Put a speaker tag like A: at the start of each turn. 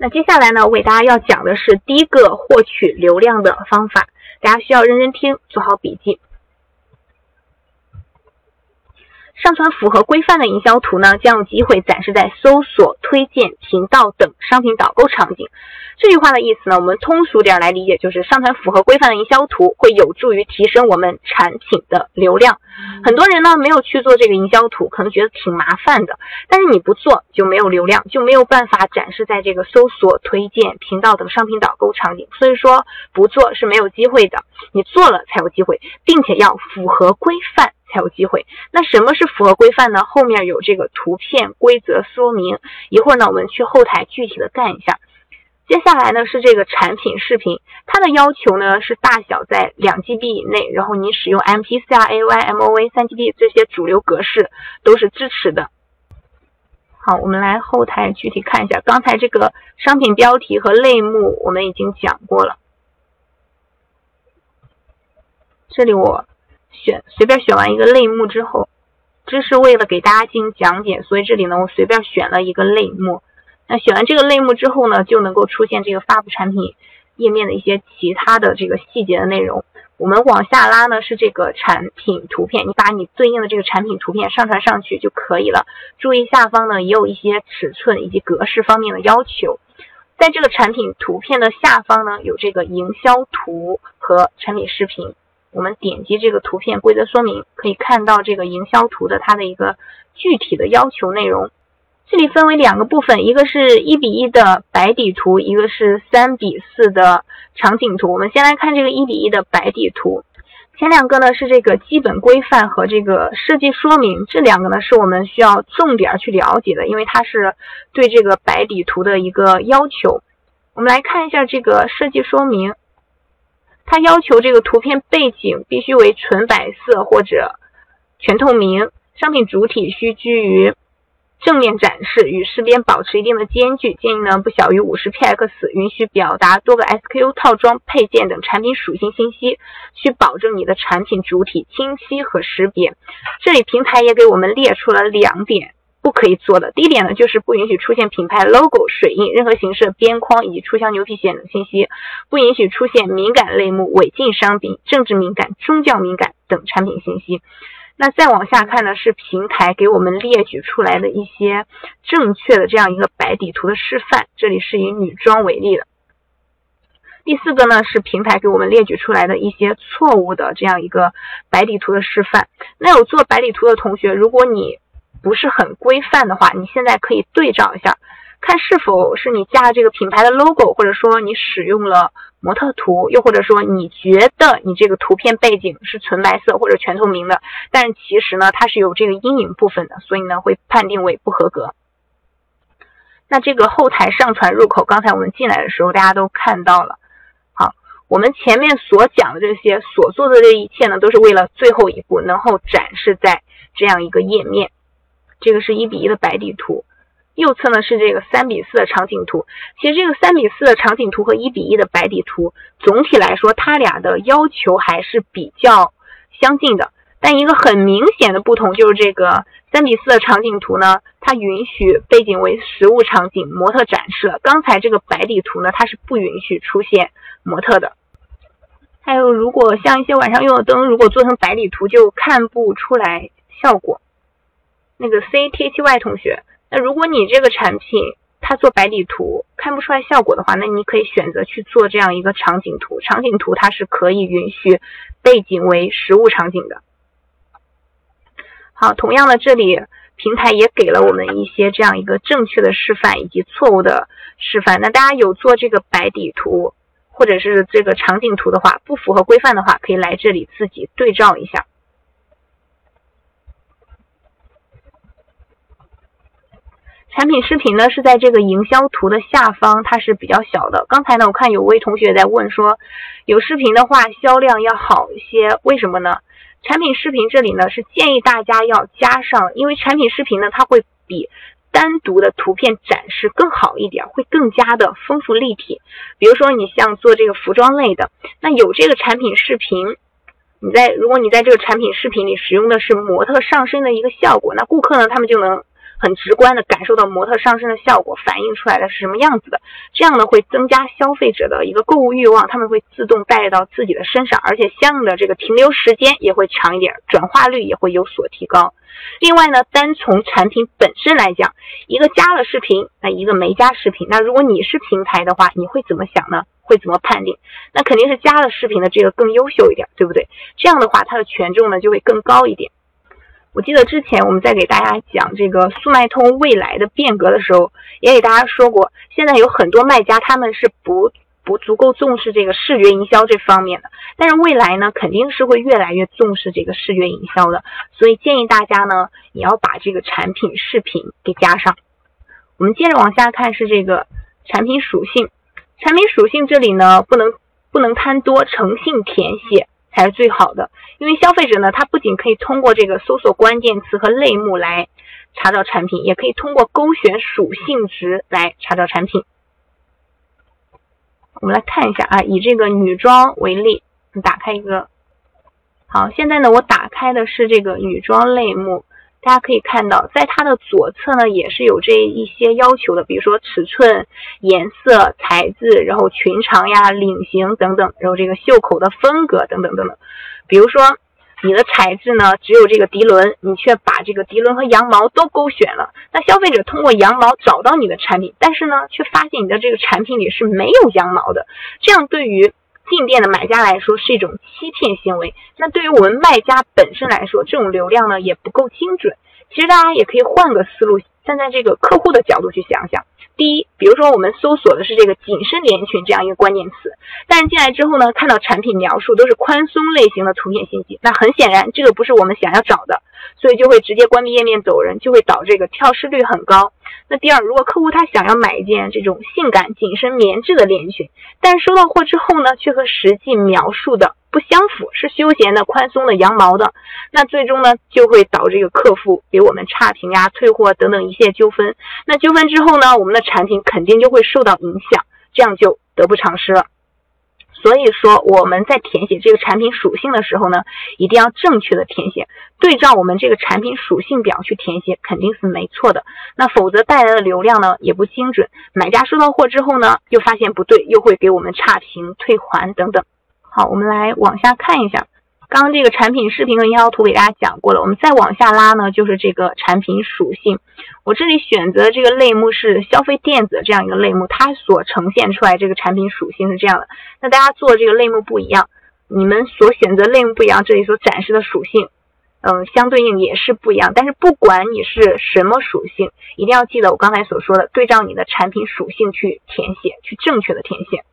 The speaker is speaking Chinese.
A: 那接下来呢，我给大家要讲的是第一个获取流量的方法，大家需要认真听，做好笔记。上传符合规范的营销图呢，将有机会展示在搜索、推荐、频道等商品导购场景。这句话的意思呢，我们通俗点来理解，就是上传符合规范的营销图，会有助于提升我们产品的流量。很多人呢没有去做这个营销图，可能觉得挺麻烦的，但是你不做就没有流量，就没有办法展示在这个搜索、推荐、频道等商品导购场景。所以说不做是没有机会的，你做了才有机会，并且要符合规范。才有机会。那什么是符合规范呢？后面有这个图片规则说明。一会儿呢，我们去后台具体的干一下。接下来呢是这个产品视频，它的要求呢是大小在两 GB 以内，然后你使用 MP4、AAY、MOV、3GP 这些主流格式都是支持的。好，我们来后台具体看一下。刚才这个商品标题和类目我们已经讲过了。这里我。选随便选完一个类目之后，这是为了给大家进行讲解，所以这里呢我随便选了一个类目。那选完这个类目之后呢，就能够出现这个发布产品页面的一些其他的这个细节的内容。我们往下拉呢是这个产品图片，你把你对应的这个产品图片上传上去就可以了。注意下方呢也有一些尺寸以及格式方面的要求。在这个产品图片的下方呢有这个营销图和产品视频。我们点击这个图片规则说明，可以看到这个营销图的它的一个具体的要求内容。这里分为两个部分，一个是一比一的白底图，一个是三比四的场景图。我们先来看这个一比一的白底图，前两个呢是这个基本规范和这个设计说明，这两个呢是我们需要重点去了解的，因为它是对这个白底图的一个要求。我们来看一下这个设计说明。它要求这个图片背景必须为纯白色或者全透明，商品主体需居于正面展示，与饰边保持一定的间距，建议呢不小于五十 px，允许表达多个 SKU 套装配件等产品属性信息，需保证你的产品主体清晰和识别。这里平台也给我们列出了两点。不可以做的第一点呢，就是不允许出现品牌 logo、水印、任何形式的边框以及促销牛皮癣等信息，不允许出现敏感类目、违禁商品、政治敏感、宗教敏感等产品信息。那再往下看呢，是平台给我们列举出来的一些正确的这样一个白底图的示范。这里是以女装为例的。第四个呢，是平台给我们列举出来的一些错误的这样一个白底图的示范。那有做白底图的同学，如果你不是很规范的话，你现在可以对照一下，看是否是你加了这个品牌的 logo，或者说你使用了模特图，又或者说你觉得你这个图片背景是纯白色或者全透明的，但是其实呢它是有这个阴影部分的，所以呢会判定为不合格。那这个后台上传入口，刚才我们进来的时候大家都看到了。好，我们前面所讲的这些所做的这一切呢，都是为了最后一步能够展示在这样一个页面。这个是一比一的白底图，右侧呢是这个三比四的场景图。其实这个三比四的场景图和一比一的白底图，总体来说它俩的要求还是比较相近的。但一个很明显的不同就是这个三比四的场景图呢，它允许背景为实物场景、模特展示。了刚才这个白底图呢，它是不允许出现模特的。还有，如果像一些晚上用的灯，如果做成白底图，就看不出来效果。那个 C T T Y 同学，那如果你这个产品它做白底图看不出来效果的话，那你可以选择去做这样一个场景图。场景图它是可以允许背景为实物场景的。好，同样的，这里平台也给了我们一些这样一个正确的示范以及错误的示范。那大家有做这个白底图或者是这个场景图的话，不符合规范的话，可以来这里自己对照一下。产品视频呢是在这个营销图的下方，它是比较小的。刚才呢，我看有位同学在问说，有视频的话销量要好一些，为什么呢？产品视频这里呢是建议大家要加上，因为产品视频呢它会比单独的图片展示更好一点，会更加的丰富立体。比如说你像做这个服装类的，那有这个产品视频，你在如果你在这个产品视频里使用的是模特上身的一个效果，那顾客呢他们就能。很直观的感受到模特上身的效果，反映出来的是什么样子的。这样呢会增加消费者的一个购物欲望，他们会自动带到自己的身上，而且相应的这个停留时间也会长一点，转化率也会有所提高。另外呢，单从产品本身来讲，一个加了视频，那一个没加视频，那如果你是平台的话，你会怎么想呢？会怎么判定？那肯定是加了视频的这个更优秀一点，对不对？这样的话，它的权重呢就会更高一点。我记得之前我们在给大家讲这个速卖通未来的变革的时候，也给大家说过，现在有很多卖家他们是不不足够重视这个视觉营销这方面的，但是未来呢肯定是会越来越重视这个视觉营销的，所以建议大家呢也要把这个产品视频给加上。我们接着往下看是这个产品属性。产品属性这里呢，不能不能贪多，诚信填写才是最好的。因为消费者呢，他不仅可以通过这个搜索关键词和类目来查找产品，也可以通过勾选属性值来查找产品。我们来看一下啊，以这个女装为例，打开一个。好，现在呢，我打开的是这个女装类目。大家可以看到，在它的左侧呢，也是有这一些要求的，比如说尺寸、颜色、材质，然后裙长呀、领型等等，然后这个袖口的风格等等等等。比如说你的材质呢，只有这个涤纶，你却把这个涤纶和羊毛都勾选了，那消费者通过羊毛找到你的产品，但是呢，却发现你的这个产品里是没有羊毛的，这样对于。进店的买家来说是一种欺骗行为，那对于我们卖家本身来说，这种流量呢也不够精准。其实大家也可以换个思路，站在这个客户的角度去想想。第一，比如说我们搜索的是这个紧身连衣裙这样一个关键词，但进来之后呢，看到产品描述都是宽松类型的图片信息，那很显然这个不是我们想要找的，所以就会直接关闭页面走人，就会导致这个跳失率很高。那第二，如果客户他想要买一件这种性感紧身棉质的连衣裙，但收到货之后呢，却和实际描述的不相符，是休闲的、宽松的、羊毛的，那最终呢，就会导致这个客户给我们差评呀、退货等等一些纠纷。那纠纷之后呢，我们的产品肯定就会受到影响，这样就得不偿失了。所以说我们在填写这个产品属性的时候呢，一定要正确的填写，对照我们这个产品属性表去填写肯定是没错的。那否则带来的流量呢也不精准，买家收到货之后呢又发现不对，又会给我们差评、退还等等。好，我们来往下看一下。刚刚这个产品视频和营销图给大家讲过了，我们再往下拉呢，就是这个产品属性。我这里选择的这个类目是消费电子这样一个类目，它所呈现出来这个产品属性是这样的。那大家做这个类目不一样，你们所选择类目不一样，这里所展示的属性，嗯，相对应也是不一样。但是不管你是什么属性，一定要记得我刚才所说的，对照你的产品属性去填写，去正确的填写。